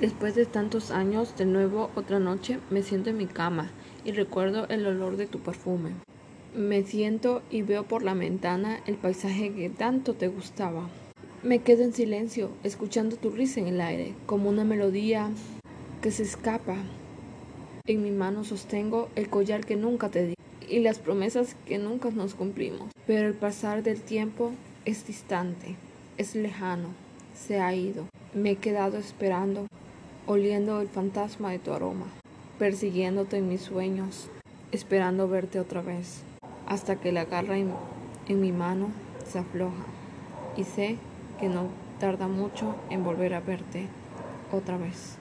Después de tantos años, de nuevo otra noche, me siento en mi cama y recuerdo el olor de tu perfume. Me siento y veo por la ventana el paisaje que tanto te gustaba. Me quedo en silencio, escuchando tu risa en el aire, como una melodía que se escapa. En mi mano sostengo el collar que nunca te di y las promesas que nunca nos cumplimos. Pero el pasar del tiempo es distante, es lejano, se ha ido. Me he quedado esperando, oliendo el fantasma de tu aroma, persiguiéndote en mis sueños, esperando verte otra vez, hasta que la garra en, mi mano se afloja y sé que no tarda mucho en volver a verte otra vez.